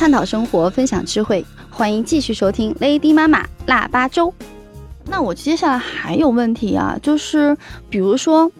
探讨生活，分享智慧，欢迎继续收听 Lady 妈妈腊八粥。那我接下来还有问题啊，就是比如说，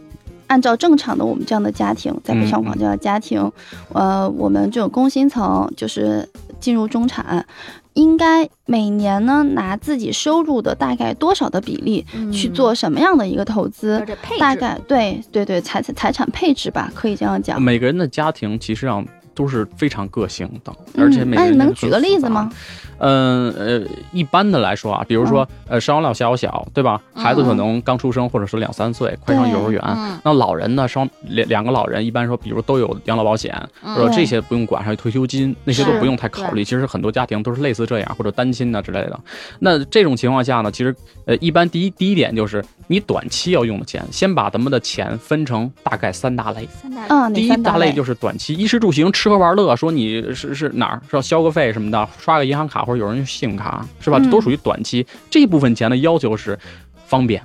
按照正常的我们这样的家庭，在北上广这样的家庭，呃，我们这种工薪层就是进入中产，应该每年呢拿自己收入的大概多少的比例去做什么样的一个投资？大概对对对财财产配置吧，可以这样讲。每个人的家庭其实上都是非常个性的，而且每个人能举个例子吗？嗯呃，一般的来说啊，比如说呃，上有老下有小，对吧？孩子可能刚出生，或者是两三岁，快上幼儿园。那老人呢，上两两个老人，一般说，比如都有养老保险，或者这些不用管，还有退休金，那些都不用太考虑。其实很多家庭都是类似这样，或者单亲啊之类的。那这种情况下呢，其实呃，一般第一第一点就是你短期要用的钱，先把咱们的钱分成大概三大类。三大类。第一大类就是短期衣食住行，吃喝玩乐。说你是是哪儿是要消个费什么的，刷个银行卡。或者有人用信用卡是吧？都属于短期这一部分钱的要求是方便，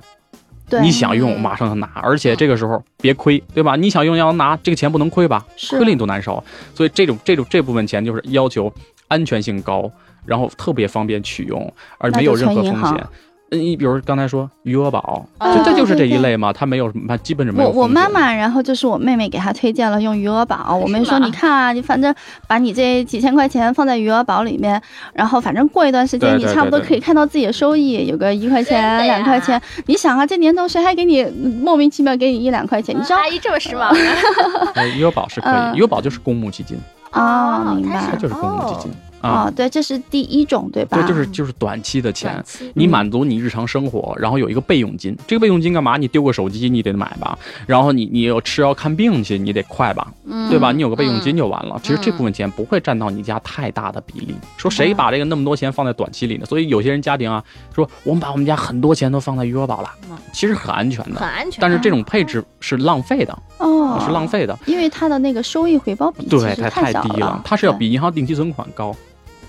你想用马上就拿，而且这个时候别亏，对吧？你想用要拿，这个钱不能亏吧？亏了你多难受。所以这种这种这部分钱就是要求安全性高，然后特别方便取用，而没有任何风险。嗯，你比如刚才说余额宝，这这就是这一类嘛，它没有什么，基本上没有。我我妈妈，然后就是我妹妹给她推荐了用余额宝。我妹说，你看啊，你反正把你这几千块钱放在余额宝里面，然后反正过一段时间，你差不多可以看到自己的收益，有个一块钱、两块钱。你想啊，这年头谁还给你莫名其妙给你一两块钱？你知道？阿姨这么时髦。余额宝是可以，余额宝就是公募基金。啊，明白，它就是公募基金。啊，对，这是第一种，对吧？对，就是就是短期的钱，你满足你日常生活，然后有一个备用金。这个备用金干嘛？你丢个手机你得买吧，然后你你有吃药看病去你得快吧，对吧？你有个备用金就完了。其实这部分钱不会占到你家太大的比例。说谁把这个那么多钱放在短期里呢？所以有些人家庭啊，说我们把我们家很多钱都放在余额宝了，其实很安全的，很安全。但是这种配置是浪费的哦，是浪费的，因为它的那个收益回报比对它太低了，它是要比银行定期存款高。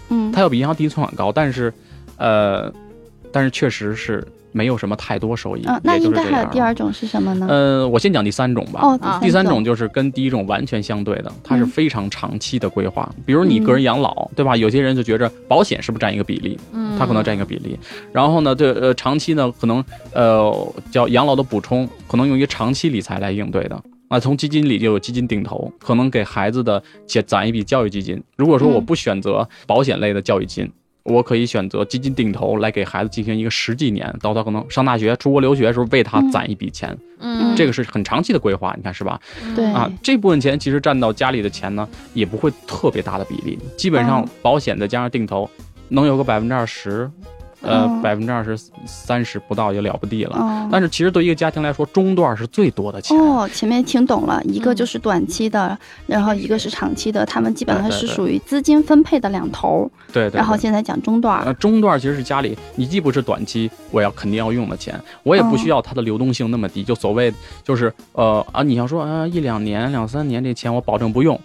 嗯，它要比银行定期存款高，但是，呃，但是确实是没有什么太多收益。嗯，那应该还有第二种是什么呢？呃，我先讲第三种吧。哦，第三种就是跟第一种完全相对的，它是非常长期的规划。比如你个人养老，对吧？有些人就觉着保险是不是占一个比例？嗯，它可能占一个比例。然后呢，对，呃，长期呢，可能呃叫养老的补充，可能用于长期理财来应对的。啊，从基金里就有基金定投，可能给孩子的且攒一笔教育基金。如果说我不选择保险类的教育金，我可以选择基金定投来给孩子进行一个十几年，到他可能上大学、出国留学的时候为他攒一笔钱。嗯，这个是很长期的规划，你看是吧？对啊，这部分钱其实占到家里的钱呢，也不会特别大的比例，基本上保险再加上定投，能有个百分之二十。呃，百分之二十三十不到也了不地了。但是其实对一个家庭来说，中段是最多的钱。哦，前面听懂了，一个就是短期的，然后一个是长期的，他们基本上是属于资金分配的两头。对对。然后现在讲中段。呃，中段其实是家里，你既不是短期我要肯定要用的钱，我也不需要它的流动性那么低。就所谓就是呃啊，你要说啊一两年两三年这钱我保证不用。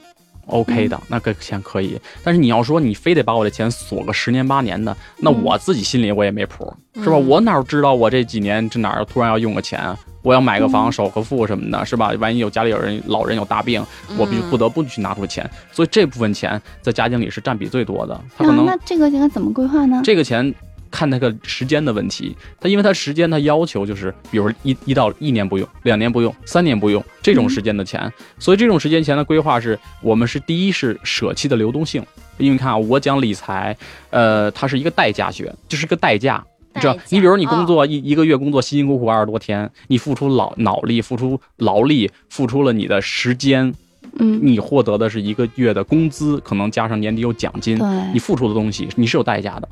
OK 的，那个钱可以，但是你要说你非得把我的钱锁个十年八年的，那我自己心里我也没谱，是吧？我哪知道我这几年这哪儿突然要用个钱，我要买个房首个付什么的，是吧？万一有家里有人老人有大病，我必须不得不去拿出钱，所以这部分钱在家庭里是占比最多的。他可能那这个应该怎么规划呢？这个钱。看那个时间的问题，它因为它时间它要求就是，比如一一到一年不用，两年不用，三年不用这种时间的钱，所以这种时间钱的规划是我们是第一是舍弃的流动性，因为你看啊，我讲理财，呃，它是一个代价学，就是个代价，知道？你比如你工作一一个月工作辛辛苦苦二十多天，你付出劳脑力，付出劳力，付出了你的时间，嗯，你获得的是一个月的工资，可能加上年底有奖金，你付出的东西你是有代价的。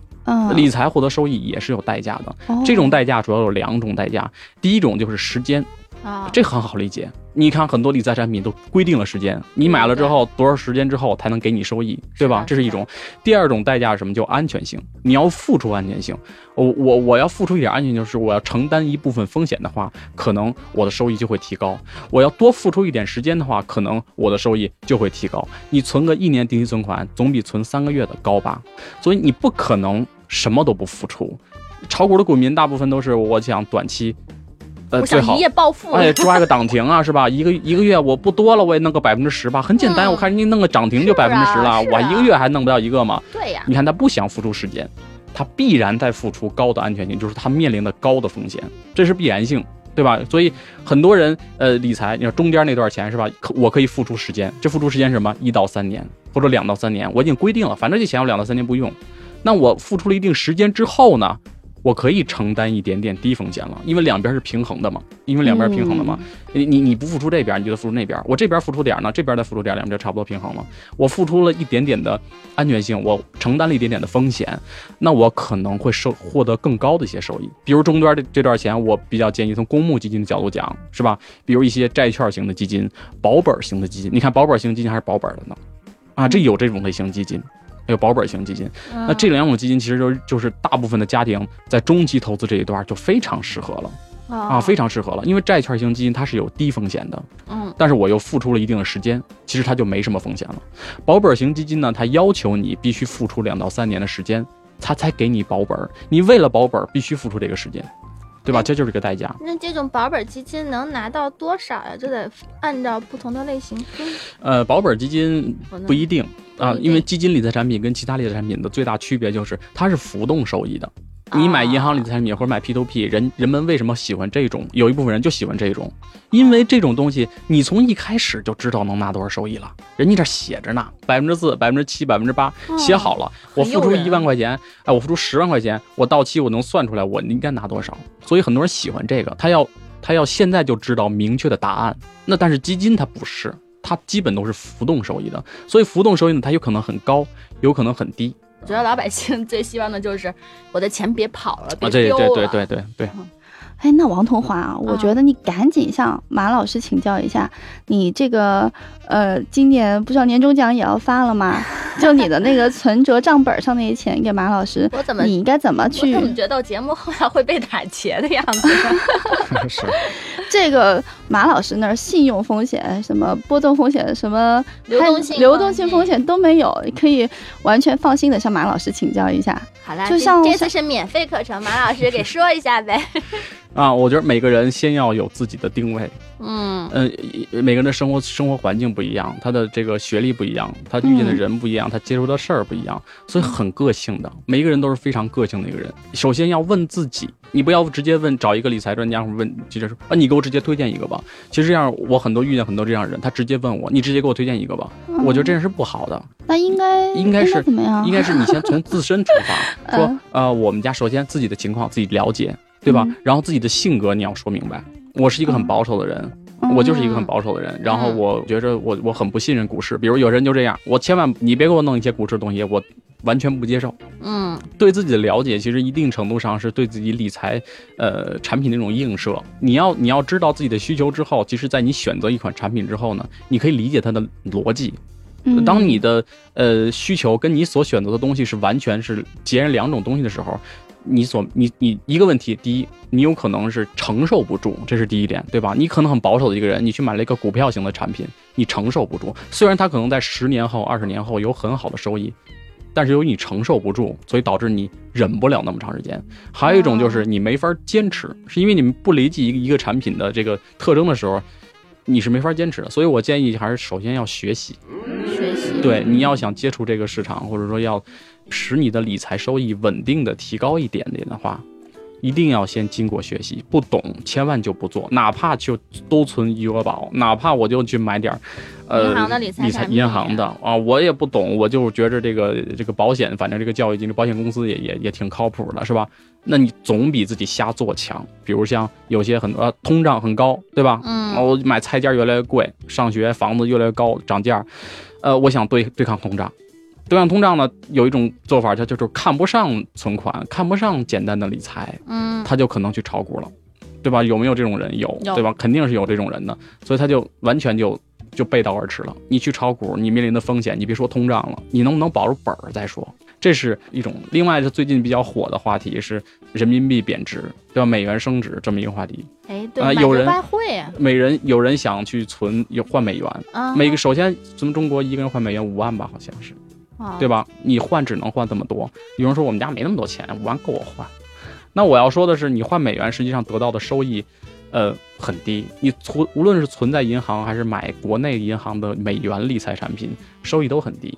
理财获得收益也是有代价的，这种代价主要有两种代价，第一种就是时间，啊，这很好理解。你看很多理财产品都规定了时间，你买了之后多少时间之后才能给你收益，对吧？这是一种。第二种代价是什么？叫安全性。你要付出安全性，我我我要付出一点安全性，是我要承担一部分风险的话，可能我的收益就会提高。我要多付出一点时间的话，可能我的收益就会提高。你存个一年定期存款，总比存三个月的高吧？所以你不可能什么都不付出。炒股的股民大部分都是我想短期。呃，最好我想一夜暴富。哎，抓个涨停啊，是吧？一个一个月我不多了，我也弄个百分之十吧，很简单。嗯我看人家弄个涨停就百分之十了，我一个月还弄不到一个吗？对呀，你看他不想付出时间，他必然在付出高的安全性，就是他面临的高的风险，这是必然性，对吧？所以很多人呃理财，你说中间那段钱是吧？可我可以付出时间，这付出时间是什么？一到三年或者两到三年，我已经规定了，反正这钱我两到三年不用。那我付出了一定时间之后呢？我可以承担一点点低风险了，因为两边是平衡的嘛，因为两边是平衡的嘛。你你你不付出这边，你就得付出那边。我这边付出点儿呢，这边再付出点儿，两边就差不多平衡了。我付出了一点点的安全性，我承担了一点点的风险，那我可能会收获得更高的一些收益。比如中端这这段钱，我比较建议从公募基金的角度讲，是吧？比如一些债券型的基金、保本型的基金，你看保本型基金还是保本的呢，啊，这有这种类型基金。还有保本型基金，嗯。那这两种基金其实就是就是大部分的家庭在中期投资这一段就非常适合了啊，啊非常适合了，因为债券型基金它是有低风险的，嗯。但是我又付出了一定的时间，其实它就没什么风险了。保本型基金呢，它要求你必须付出两到三年的时间，它才给你保本。你为了保本，必须付出这个时间，对吧？这就是个代价。那这种保本基金能拿到多少呀？这得按照不同的类型分。呃，保本基金不一定啊，因为基金理财产品跟其他理财产品的最大区别就是它是浮动收益的。你买银行理财产品或者买 P to P，人人们为什么喜欢这种？有一部分人就喜欢这种，因为这种东西你从一开始就知道能拿多少收益了，人家这写着呢，百分之四、百分之七、百分之八，写好了。我付出一万块钱，哎，我付出十万块钱，我到期我能算出来我应该拿多少，所以很多人喜欢这个，他要他要现在就知道明确的答案。那但是基金它不是，它基本都是浮动收益的，所以浮动收益呢，它有可能很高，有可能很低我觉得老百姓最希望的就是我的钱别跑了，别啊。对丢了。对对对对对，哎，那王同华啊，我觉得你赶紧向马老师请教一下，你这个呃，今年不知道年终奖也要发了吗？就你的那个存折账本上那些钱给马老师，我怎么你应该怎么我去？怎么觉得我节目后来会被打劫的样子？是这个马老师那儿信用风险、什么波动风险、什么流动性流动性风风险都没有，可以完全放心的向马老师请教一下。好啦，就像这次是免费课程，马老师给说一下呗。啊，我觉得每个人先要有自己的定位，嗯，嗯、每个人的生活生活环境不一样，他的这个学历不一样，他遇见的嗯人不一样，他接触的事儿不一样，所以很个性的。每一个人都是非常个性的一个人。首先要问自己，你不要直接问找一个理财专家或者问记者说啊，你给我直接推荐一个吧。其实这样，我很多遇见很多这样的人，他直接问我，你直接给我推荐一个吧。我觉得这样是不好的。那应该应该是怎么样？应该是你先从自身出发，说嗯呃，我们家首先自己的情况自己了解，对吧？嗯然后自己的性格你要说明白。我是一个很保守的人，嗯我就是一个很保守的人。然后我觉着我我很不信任股市，比如有人就这样，我千万你别给我弄一些股市的东西，我完全不接受。嗯，对自己的了解，其实一定程度上是对自己理财呃产品的一种映射。你要你要知道自己的需求之后，其实在你选择一款产品之后呢，你可以理解它的逻辑。嗯当你的呃需求跟你所选择的东西是完全是截然两种东西的时候，你所你你一个问题，第一，你有可能是承受不住，这是第一点，对吧？你可能很保守的一个人，你去买了一个股票型的产品，你承受不住，虽然它可能在十年后、二十年后有很好的收益。但是由于你承受不住，所以导致你忍不了那么长时间。还有一种就是你没法坚持，是因为你们不理解一个一个产品的这个特征的时候，你是没法坚持的。所以我建议还是首先要学习，学习。对，你要想接触这个市场，或者说要使你的理财收益稳定的提高一点点的话，一定要先经过学习。不懂千万就不做，哪怕就都存余额宝，哪怕我就去买点儿，呃，银行的理财理财银行的啊，我也不懂，我就觉着这个这个保险，反正这个教育金，这保险公司也也也挺靠谱的，是吧？那你总比自己瞎做强。比如像有些很多、呃通胀很高，对吧？嗯我买菜价越来越贵，上学房子越来越高，涨价，呃，我想对对抗通胀。对抗通胀呢，有一种做法，它就是看不上存款，看不上简单的理财，嗯，他就可能去炒股了，对吧？有没有这种人？有，有对吧？肯定是有这种人的，所以他就完全就就背道而驰了。你去炒股，你面临的风险，你别说通胀了，你能不能保住本儿再说，这是一种。另外是最近比较火的话题是人民币贬值，对吧？美元升值这么一个话题，哎，对，啊有人外汇啊，每人有人想去存有换美元，啊每个首先咱们中国一个人换美元五万吧，好像是。啊对吧？你换只能换这么多。有人说我们家没那么多钱，五万够我换。那我要说的是，你换美元实际上得到的收益，呃很低。你存无论是存在银行还是买国内银行的美元理财产品，收益都很低。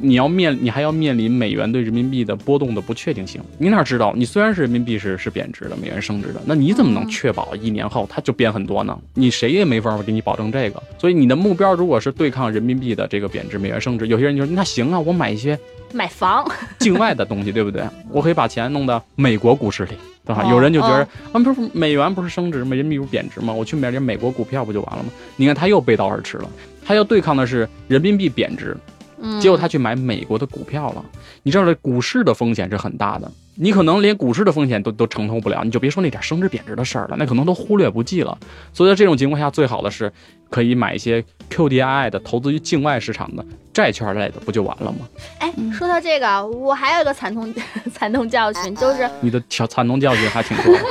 你要面，你还要面临美元对人民币的波动的不确定性。你哪知道？你虽然是人民币是是贬值的，美元升值的，那你怎么能确保一年后它就变很多呢？你谁也没法给你保证这个。所以你的目标如果是对抗人民币的这个贬值，美元升值，有些人就说那行啊，我买一些买房，境外的东西，对不对？我可以把钱弄到美国股市里，对吧？哦有人就觉得哦啊，不是美元不是升值吗？人民币不是贬值吗？我去买点美国股票不就完了吗？你看他又背道而驰了，他要对抗的是人民币贬值，结果他去买美国的股票了。你知道这股市的风险是很大的，你可能连股市的风险都都承受不了，你就别说那点升值贬值的事儿了，那可能都忽略不计了。所以在这种情况下，最好的是可以买一些 QDII 的投资于境外市场的债券类的，不就完了吗？哎嗯，说到这个，我还有一个惨痛 惨痛教训，就是你的小惨痛教训还挺多的。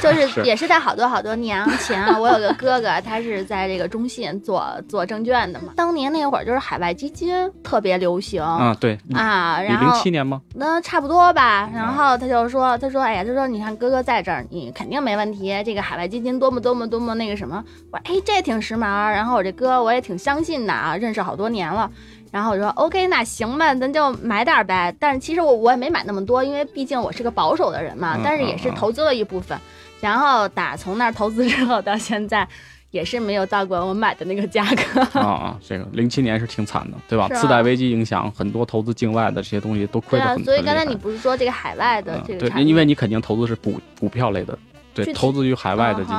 就是是也是在好多好多年前啊，我有个哥哥，他是在这个中信做做证券的嘛。当年那会儿就是海外基金特别流行啊，对，啊，你然后零七年吗？那差不多吧。然后他就说，他说，哎呀，他说你看哥哥在这儿，你肯定没问题。这个海外基金多么多么多么那个什么，我说哎这挺时髦儿。然后我这哥我也挺相信的啊，认识好多年了。然后我说 OK，那行吧，咱就买点儿呗。但是其实我我也没买那么多，因为毕竟我是个保守的人嘛。嗯但是也是投资了一部分。然后打从那儿投资之后到现在，也是没有到过我买的那个价格。啊啊，这个零七年是挺惨的，对吧？次贷危机影响很多投资境外的这些东西都亏对啊得很，，所以刚才你不是说这个海外的这个产，品？因为你肯定投资是股股票类的，对投资于海外的基金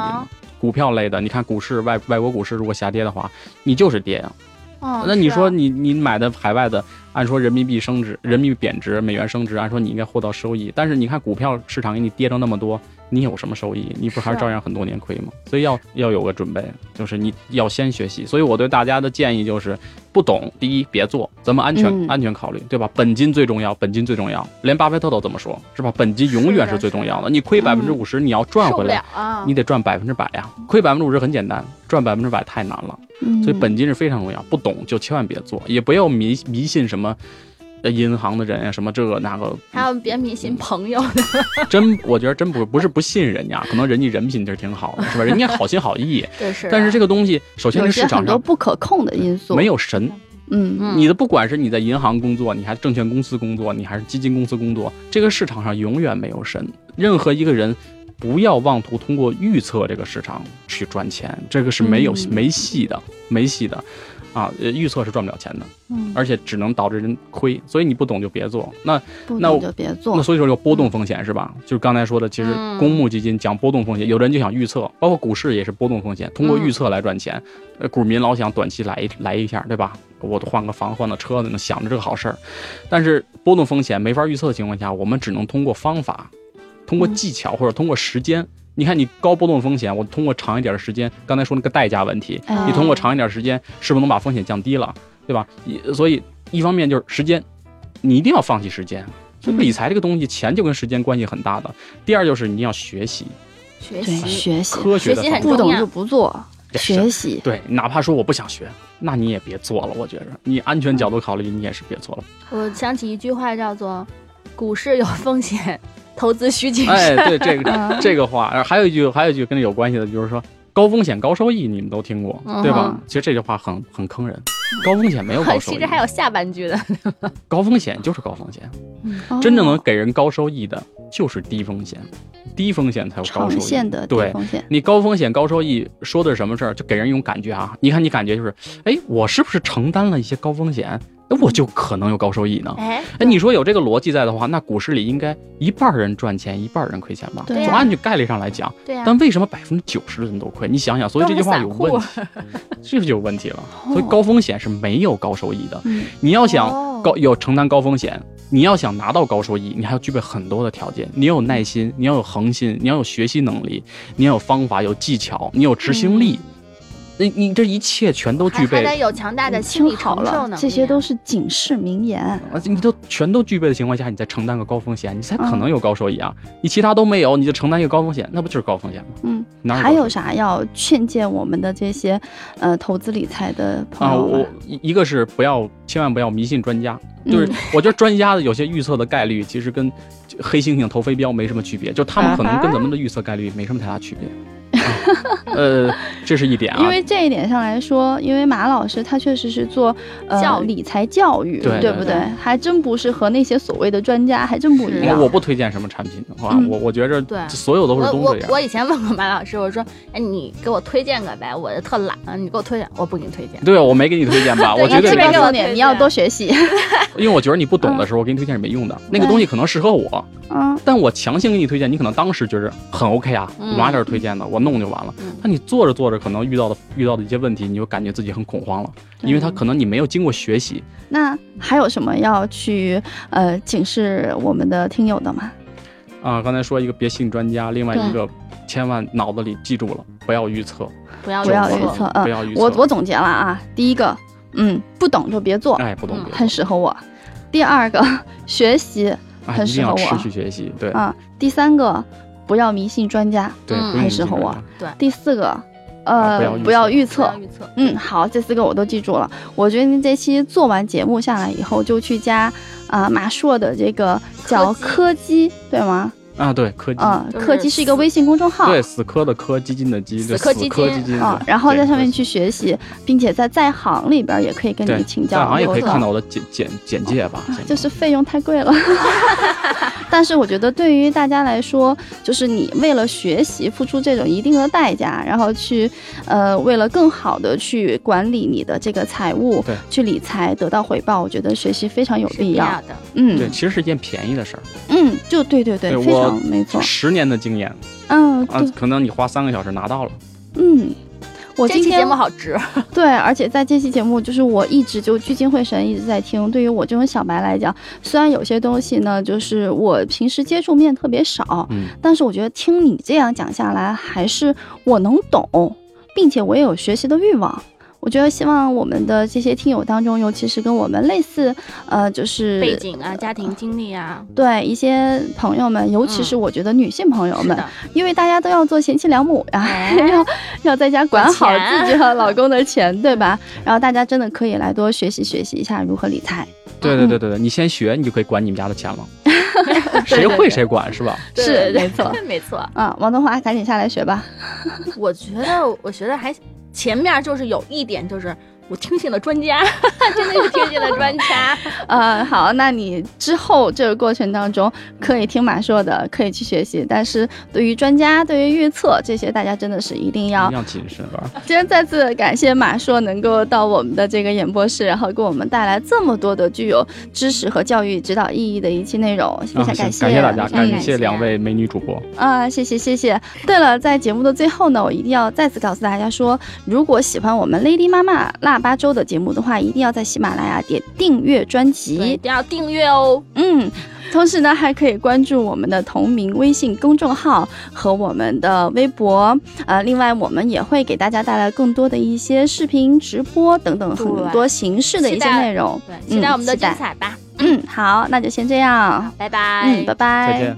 股票类的。你看股市外外国股市如果下跌的话，你就是跌呀。哦，那你说你你买的海外的，按说人民币升值，人民币贬值，美元升值，按说你应该获到收益，但是你看股票市场给你跌成那么多，你有什么收益？你不还是照样很多年亏吗？所以要要有个准备，就是你要先学习。所以我对大家的建议就是，不懂第一别做，咱们安全、嗯安全考虑，对吧？本金最重要，本金最重要，连巴菲特都这么说，是吧？本金永远是最重要的，是你亏百嗯分之五十，你要赚回来。啊！你得赚百分之百呀，亏百分之五十很简单，赚百分之百太难了。嗯所以本金是非常重要，不懂就千万别做，也不要迷迷信什么，呃，银行的人呀，什么这个那个，还有别迷信朋友的，真我觉得真不不是不信人家，可能人家人品就是挺好的，是吧？人家好心好意，对是的。但是这个东西首先是市场上不可控的因素，没有神，嗯嗯你的不管是你在银行工作，你还是证券公司工作，你还是基金公司工作，这个市场上永远没有神。任何一个人不要妄图通过预测这个市场去赚钱，这个是没有、嗯没戏的，没戏的。啊，呃，预测是赚不了钱的，嗯，而且只能导致人亏，所以你不懂就别做。那那我不懂就别做那。所以说有波动风险是吧？就是刚才说的，其实嗯公募基金讲波动风险，有的人就想预测，包括股市也是波动风险，通过嗯预测来赚钱。呃，股民老想短期来一来一下，对吧？我都换个房换个车呢，想着这个好事儿。但是波动风险没法预测的情况下，我们只能通过方法，通过嗯技巧或者通过时间。你看，你高波动风险，我通过长一点的时间，刚才说那个代价问题，哎你通过长一点时间，是不是能把风险降低了，对吧？一所以一方面就是时间，你一定要放弃时间。所以嗯理财这个东西，钱就跟时间关系很大的。第二就是你要学习学习学习，科学的学习很方法。不懂就不做，学习。对，哪怕说我不想学，那你也别做了。我觉着，你安全角度考虑，你也是别做了。我想起一句话叫做“股市有风险，投资需谨哎，慎对这个嗯 这个话，还有一句，还有一句跟这有关系的，就是说高风险高收益，你们都听过，对吧嗯？其实这句话很很坑人。高风险没有高”，收益其实，还有下半句的。高风险就是高风险。哦真正能给人高收益的，就是低风险，低风险才有高收益。线的低对你高风险高收益说的是什么事儿？就给人一种感觉啊，你看你感觉就是，哎，我是不是承担了一些高风险，那我就可能有高收益呢？哎，哎，你说有这个逻辑在的话，那股市里应该一半人赚钱，一半人亏钱吧？对啊从按据概率上来讲，对呀，但为什么百分之九十的人都亏？你想想，所以这句话有问题，这就有问题了。所以高风险是没有高收益的。嗯，你要想哦高有承担高风险，你要想拿到高收益，你还要具备很多的条件。你要有耐心，你要有恒心，你要有学习能力，你要有方法、有技巧，你有执行力。你你这一切全都具备还还，得有强大的你心理好承受能，力。了这些都是警示名言。啊你都全都具备的情况下，你再承担个高风险，你才可嗯能有高收益啊！你其他都没有，你就承担一个高风险，那不就是高风险吗？嗯，哪还有啥要劝诫我们的这些呃投资理财的朋啊？友啊？我一一个是不要，千万不要迷信专家，就是嗯我觉得专家的有些预测的概率，其实跟黑猩猩投飞镖没什么区别，就他们可能跟咱们的预测概率没什么太大区别。呃，这是一点啊。因为这一点上来说，因为马老师他确实是做呃教理财教育，对对不对？还真不是和那些所谓的专家还真不一是样。我不推荐什么产品的话，嗯我我觉着对所有都是东这样。我以前问过马老师，我说，哎，你给我推荐个呗，我特懒，你给我推荐，我不给你推荐。对，我没给你推荐吧？我觉得这边给我这个重点，你要多学习。因为我觉得你不懂的时候，我给你推荐是没用的。那个东西可能适合我，嗯，但我强行给你推荐，你可能当时觉着很 OK 啊，马老师推荐的，我弄就完了嗯。那你做着做着，可能遇到的遇到的一些问题，你就感觉自己很恐慌了，因为他可能你没有经过学习。那还有什么要去呃警示我们的听友的吗？啊，刚才说一个别信专家，另外一个千万脑子里记住了，不要预测，不要不要预测，嗯，不要预测。我我总结了啊，第一个，嗯，不懂就别做，哎，不懂嗯别做很适合我。第二个，学习哎，很适合我持续学习，对啊。第三个，不要迷信专家。对，嗯不用很适合我对第四个，啊呃，不要预测预测。嗯，好，这四个我都记住了。我觉得您这期做完节目下来以后，就去加啊、马硕的这个叫柯柯基，对吗？啊，对，科技，啊、就是柯基是一个微信公众号。对，死磕的磕，基金的基，对死磕基金基金啊，然后在上面去学习，并且在在行里边也可以跟对你请教。在行也可以看到我的简简简介吧，就是费用太贵了。但是我觉得对于大家来说，就是你为了学习付出这种一定的代价，然后去呃为了更好的去管理你的这个财务对，去理财得到回报，我觉得学习非常有是必要。的，嗯，对，其实是一件便宜的事儿，嗯，就对对对，非对我常没错。十年的经验嗯，啊，，可能你花三个小时拿到了，嗯。我今天这期节目好值，对，而且在这期节目，就是我一直就聚精会神一直在听。对于我这种小白来讲，虽然有些东西呢，就是我平时接触面特别少，嗯，但是我觉得听你这样讲下来，还是我能懂，并且我也有学习的欲望。我觉得希望我们的这些听友当中，尤其是跟我们类似，呃，就是背景啊，家庭经历啊，对一些朋友们，尤其是我觉得女性朋友们，因为大家都要做贤妻良母呀，哎要 要在家管好自己和老公的 钱，对吧？然后大家真的可以来多学习学习一下如何理财。对对对对对，你先学，你就可以管你们家的钱了，谁会谁管是吧？是没错没错。啊，王东华，赶紧下来学吧。我觉得，我觉得还前面就是有一点，就是我听信了专家，真的是听信了专家。呃，好，那你之后这个过程当中可以听马硕的，可以去学习，但是对于专家、对于预测这些，大家真的是一定要一定要谨慎吧。今天再次感谢马硕能够到我们的这个演播室，然后给我们带来这么多的具有知识和教育指导意义的一期内容，非常感谢，感谢大家，嗯感感谢谢两位美女主播。啊，谢谢谢谢。对了，在节目的最后呢，我一定要再次告诉大家说，如果喜欢我们 Lady 妈妈腊八粥的节目的话，一定要在喜马拉雅点订阅专辑，一。定要订阅哦。嗯，同时呢，还可以关注我们的同名微信公众号和我们的微博。呃，另外我们也会给大家带来更多的一些视频直播等等很多形式的一些内容。对，期待我们的精彩吧。嗯，好，那就先这样。拜拜。嗯，拜拜。再见。